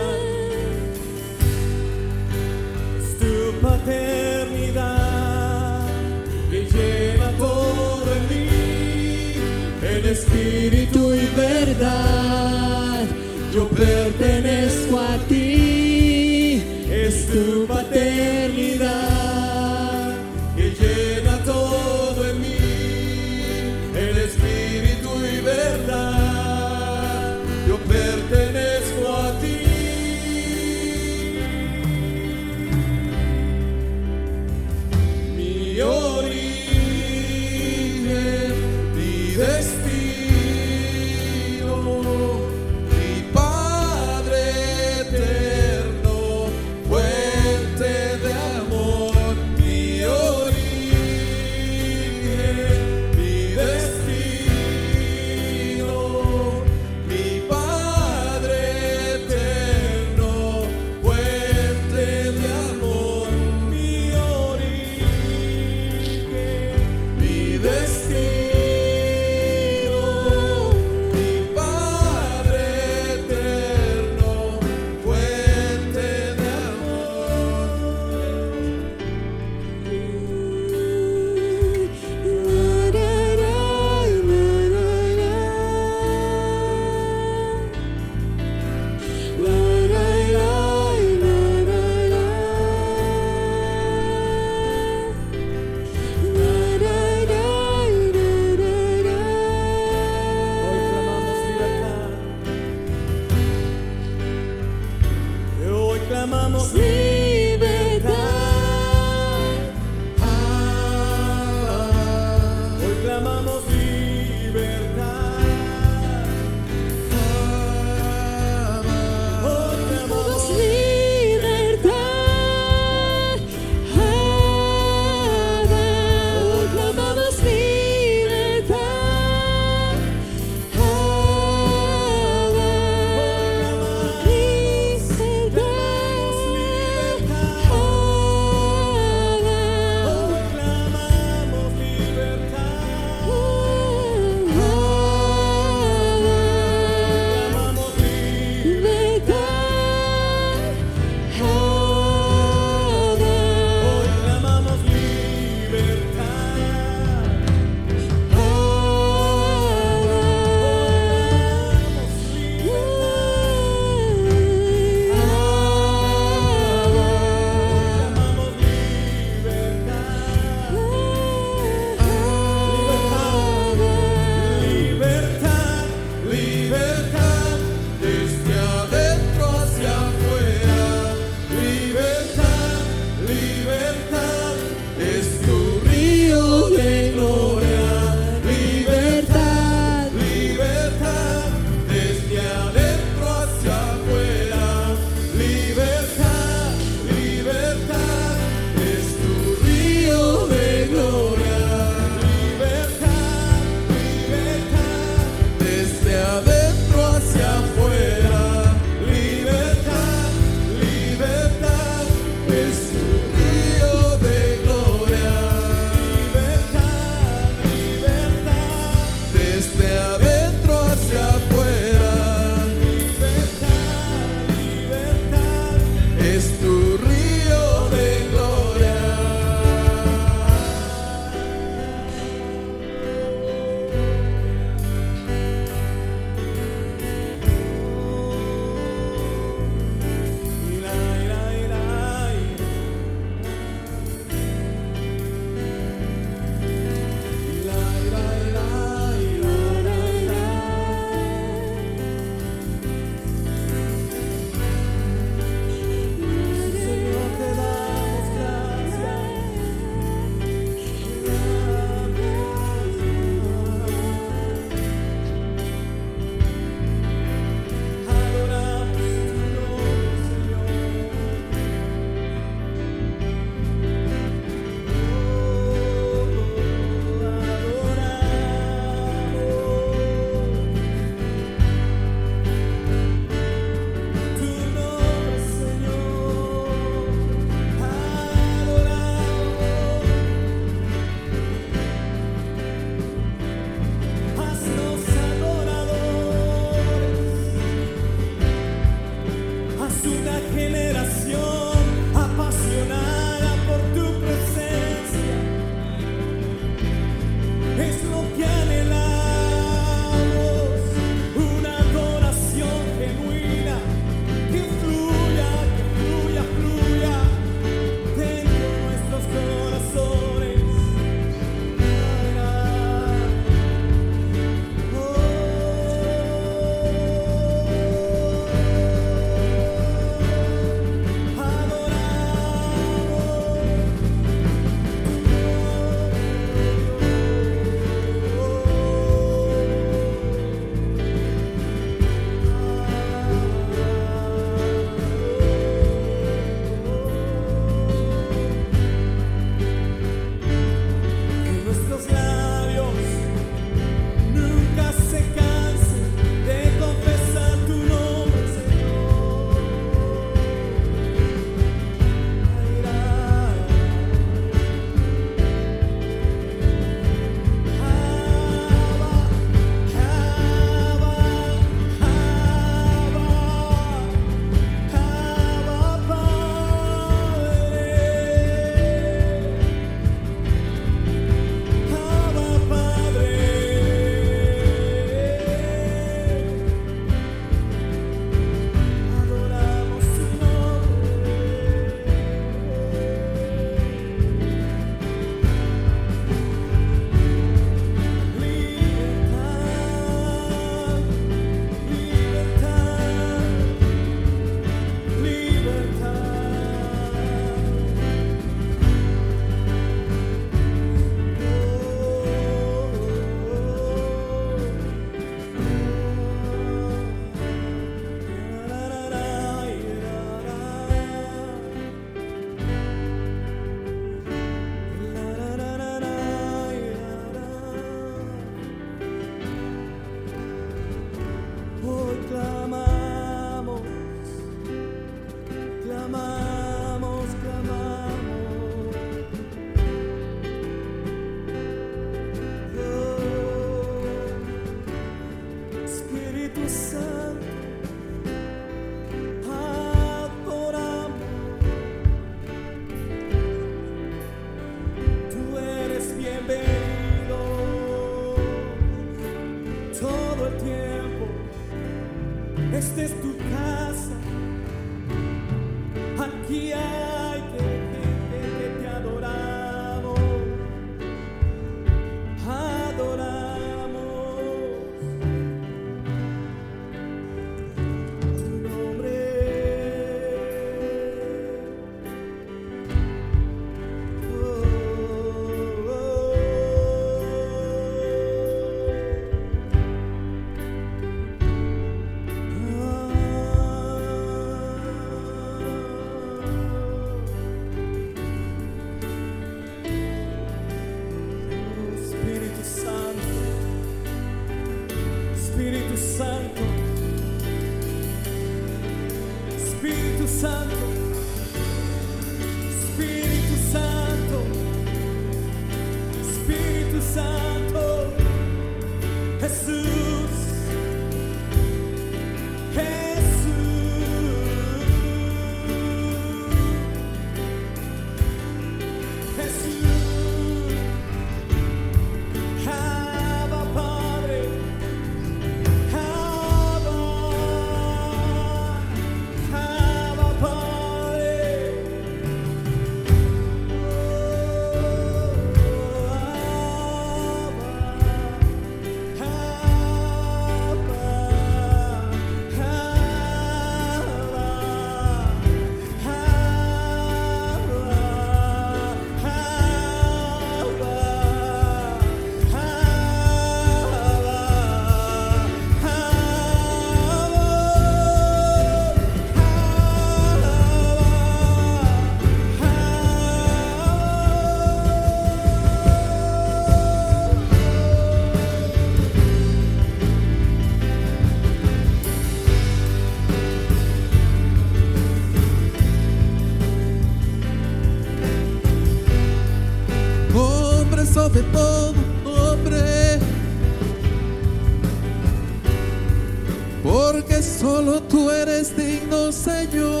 Señor.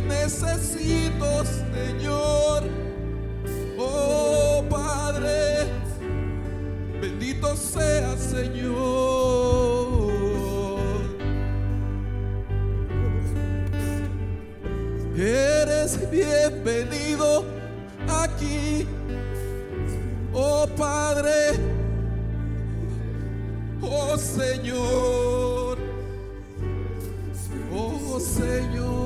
necesito, Señor. Oh Padre, bendito sea, Señor. Eres bienvenido aquí, oh Padre, oh Señor, oh Señor.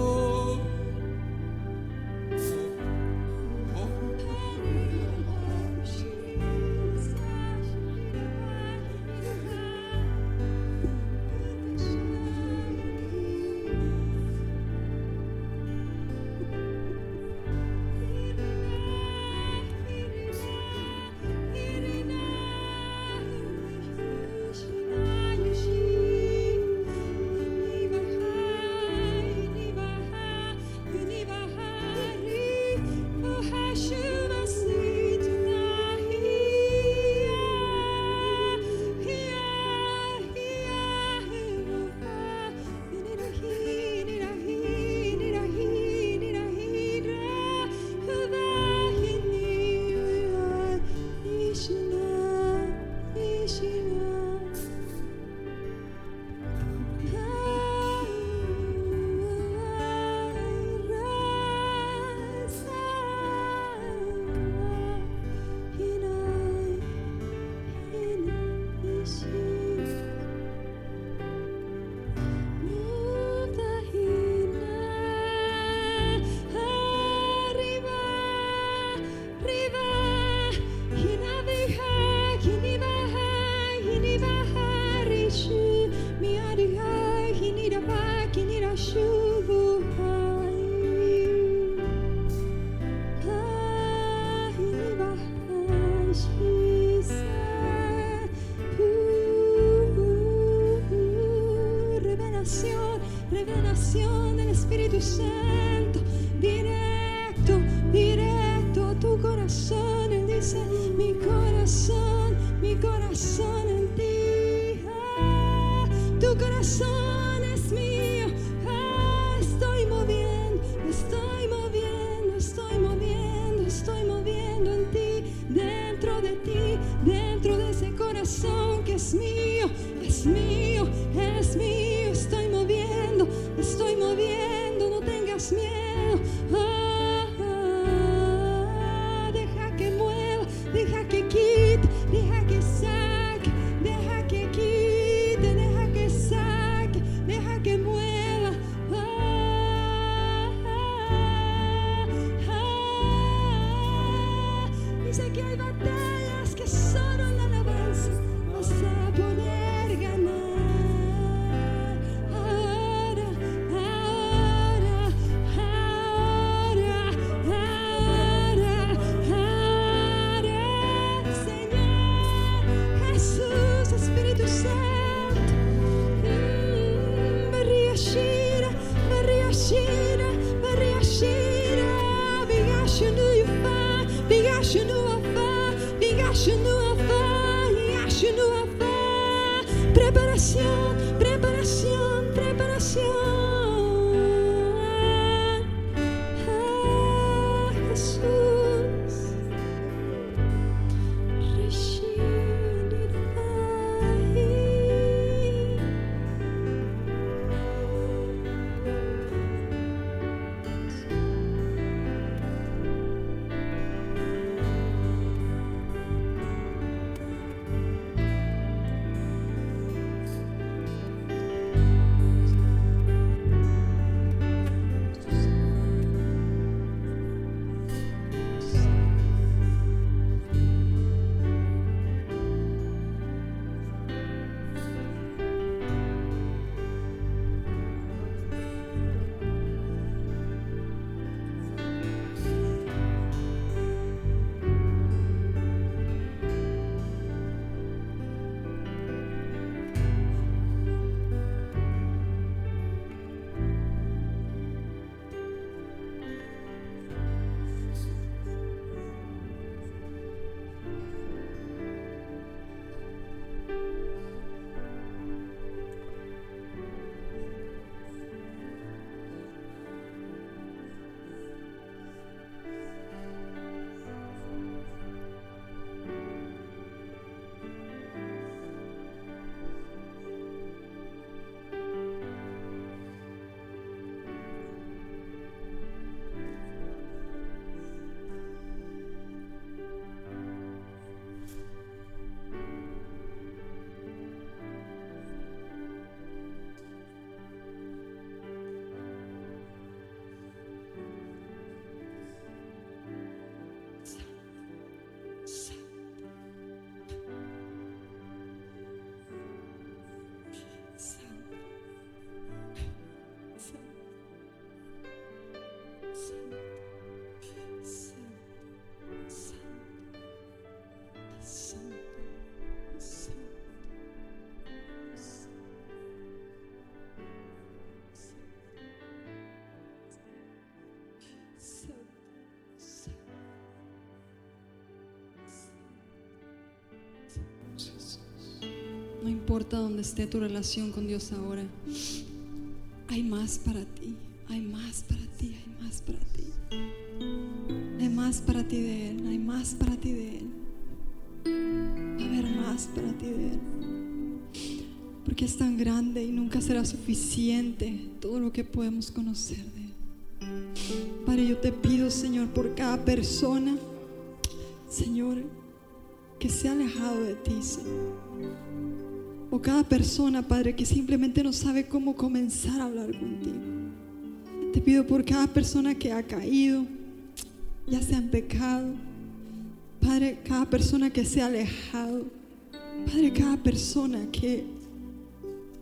Es mío, es mío, es mío. Importa dónde esté tu relación con Dios ahora, hay más para ti, hay más para ti, hay más para ti. Hay más para ti de Él, hay más para ti de Él. Va a haber más para ti de Él. Porque es tan grande y nunca será suficiente todo lo que podemos conocer de Él. Padre, yo te pido, Señor, por cada persona, Señor, que se ha alejado de ti, Señor. Cada persona, Padre, que simplemente no sabe cómo comenzar a hablar contigo. Te pido por cada persona que ha caído, ya sea en pecado. Padre, cada persona que se ha alejado. Padre, cada persona que,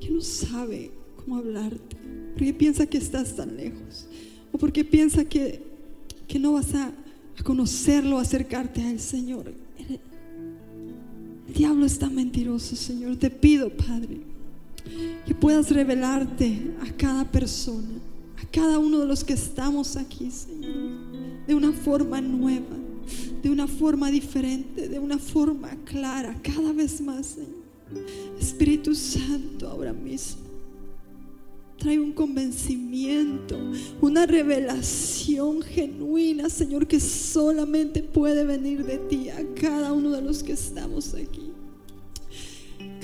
que no sabe cómo hablarte. Porque piensa que estás tan lejos. O porque piensa que, que no vas a, a conocerlo, acercarte al Señor. Diablo está mentiroso, Señor. Te pido, Padre, que puedas revelarte a cada persona, a cada uno de los que estamos aquí, Señor, de una forma nueva, de una forma diferente, de una forma clara, cada vez más, Señor. Espíritu Santo, ahora mismo. Trae un convencimiento, una revelación genuina, Señor, que solamente puede venir de ti a cada uno de los que estamos aquí.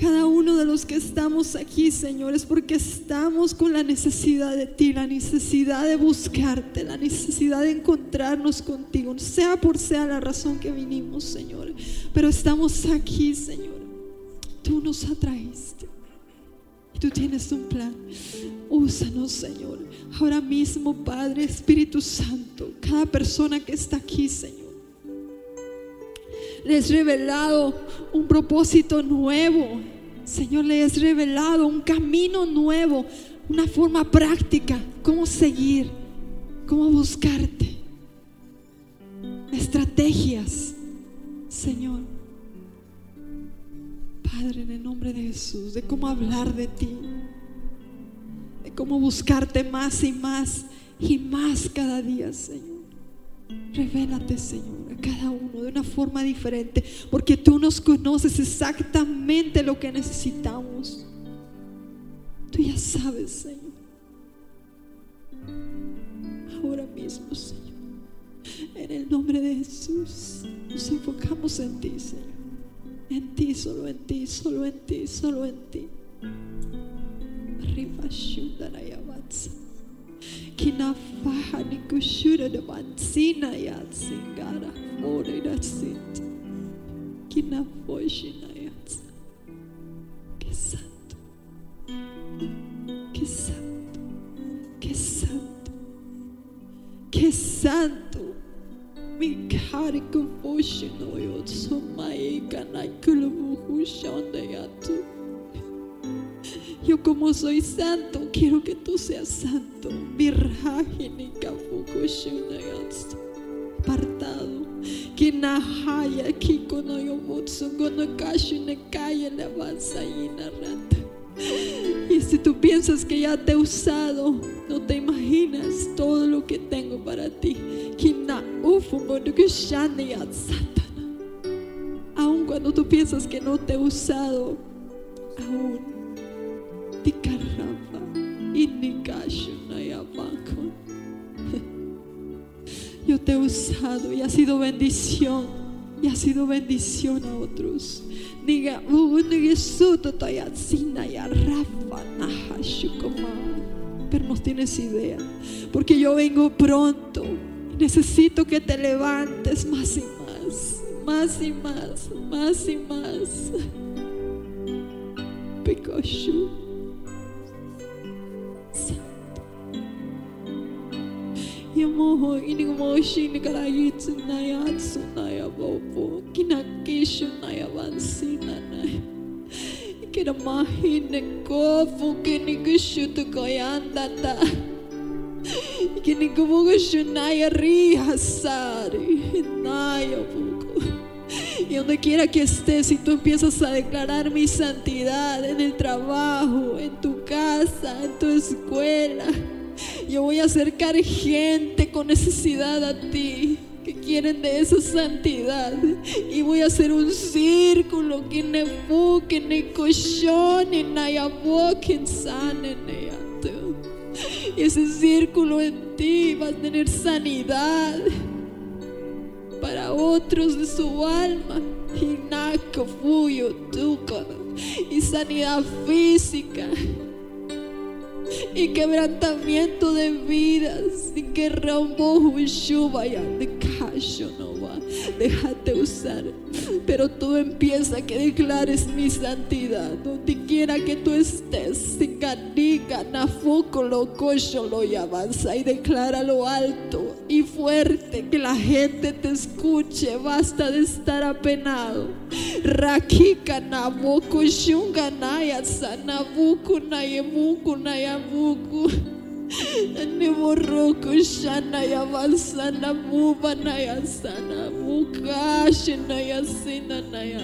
Cada uno de los que estamos aquí, Señor, es porque estamos con la necesidad de ti, la necesidad de buscarte, la necesidad de encontrarnos contigo, sea por sea la razón que vinimos, Señor. Pero estamos aquí, Señor. Tú nos atraíste. Tú tienes un plan. Úsanos, Señor. Ahora mismo, Padre, Espíritu Santo, cada persona que está aquí, Señor. Le has revelado un propósito nuevo. Señor, le has revelado un camino nuevo, una forma práctica, cómo seguir, cómo buscarte. Estrategias, Señor. Padre, en el nombre de Jesús, de cómo hablar de ti, de cómo buscarte más y más y más cada día, Señor. Revélate, Señor, a cada uno de una forma diferente, porque tú nos conoces exactamente lo que necesitamos. Tú ya sabes, Señor. Ahora mismo, Señor, en el nombre de Jesús, nos enfocamos en ti, Señor. En ti, solo en ti, solo en ti, solo en ti. Arriba, Shundaraya Vatsa. Kinafaha nikushura de Vatsina Yatsingara. Ore da sit. Kinafoshina Yats. Que santo. Que santo. Que santo. Que santo. Mi kari kufushi no yotsu mai kanai kulubu shonde yatu. Yo como soy santo, quiero que tú seas santo. Virajini kafuku shuna yatsu. Apartado. Kinahaya kiko no yomutsu gono kashu ne kaya la vasaina rata. Y si tú piensas que ya te he usado, no te imaginas todo lo que tengo para ti. Aun cuando tú piensas que no te he usado, aún Yo te he usado y ha sido bendición. Y ha sido bendición a otros. Diga. Pero no tienes idea. Porque yo vengo pronto. Necesito que te levantes más y más. Más y más. Más y más. Pekoshu. Yamoho inigmo shini karayitsu nayatsu nayabobo kinakishu nayabansina nay Kiramahine kofu kinigishutu koyandata Kinigumushu naya rihasari nayabuko Y donde quiera que estés, si tú empiezas a declarar mi santidad en el trabajo, en tu casa, en tu escuela, yo voy a acercar gente con necesidad a ti que quieren de esa santidad. Y voy a hacer un círculo que ne que ne cochón, que nayabo, que sane, neyato. y ese círculo en ti va a tener sanidad para otros de su alma. Y y sanidad física y quebrantamiento de vidas y que vaya de déjate usar. Pero tú empieza que declares mi santidad. Donde quiera que tú estés sin canica nafuco lo cocho lo y avanza y declara lo alto y fuerte que la gente te escuche. Basta de estar apenado. Rakika nabuku shunga naya sanabuku nayemuku nayabuku Ya valsana muba na ya sana mukashi na ya sina na ya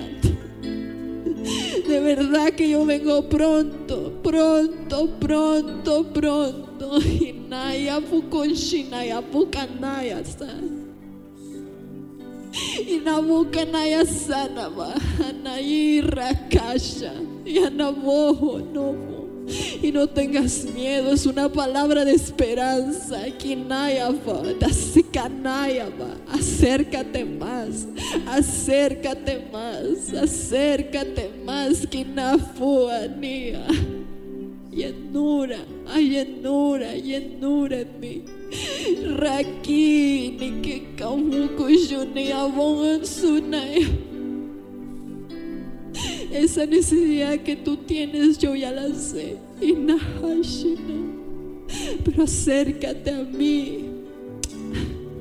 De verdad que yo vengo pronto, pronto, pronto, pronto. Inaya pukonshina pukanaya sa. Inabukanaya sana ba. Anaira kasha. Yanaboho no. Y no tengas miedo, es una palabra de esperanza. Acércate más, acércate más, acércate más. Kinafua nia. Llenura, hay llenura, llenura en mí. Raki, ni que kamuko yuni abongan sunay. Esa necesidad que tú tienes, yo ya la sé. Pero acércate a mí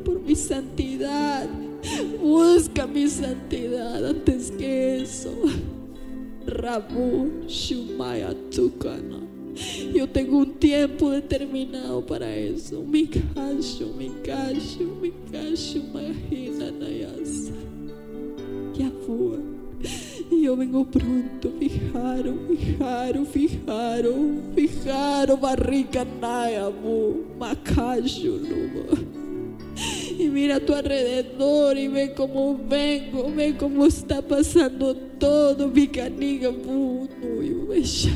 por mi santidad. Busca mi santidad antes que eso. Rabu Shumaya Tukana. Yo tengo un tiempo determinado para eso. Mi casho, mi casho, mi casho, imagina Nayasa. Ya fue. Yo vengo pronto, fijaro, fijaro, fijaro, fijaro, barrica nayabu, macayo. Y mira a tu alrededor y ve cómo vengo, ve cómo está pasando todo, mi caniga, no, yo.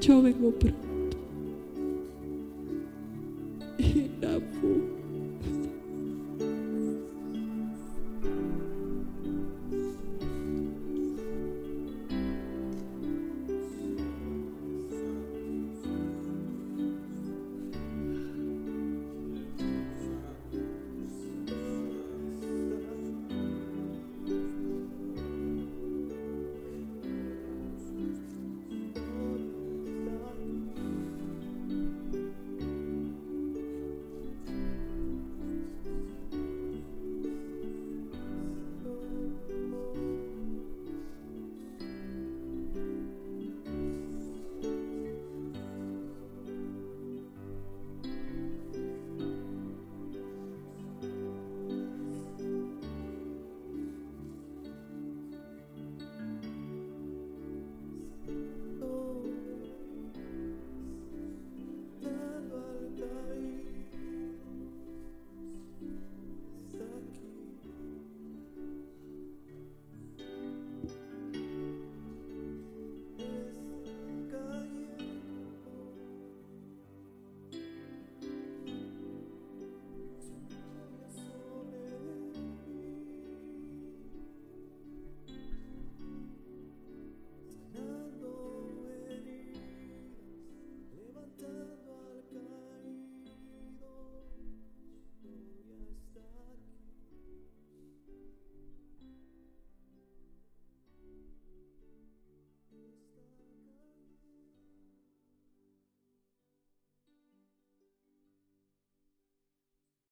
Yo vengo pronto.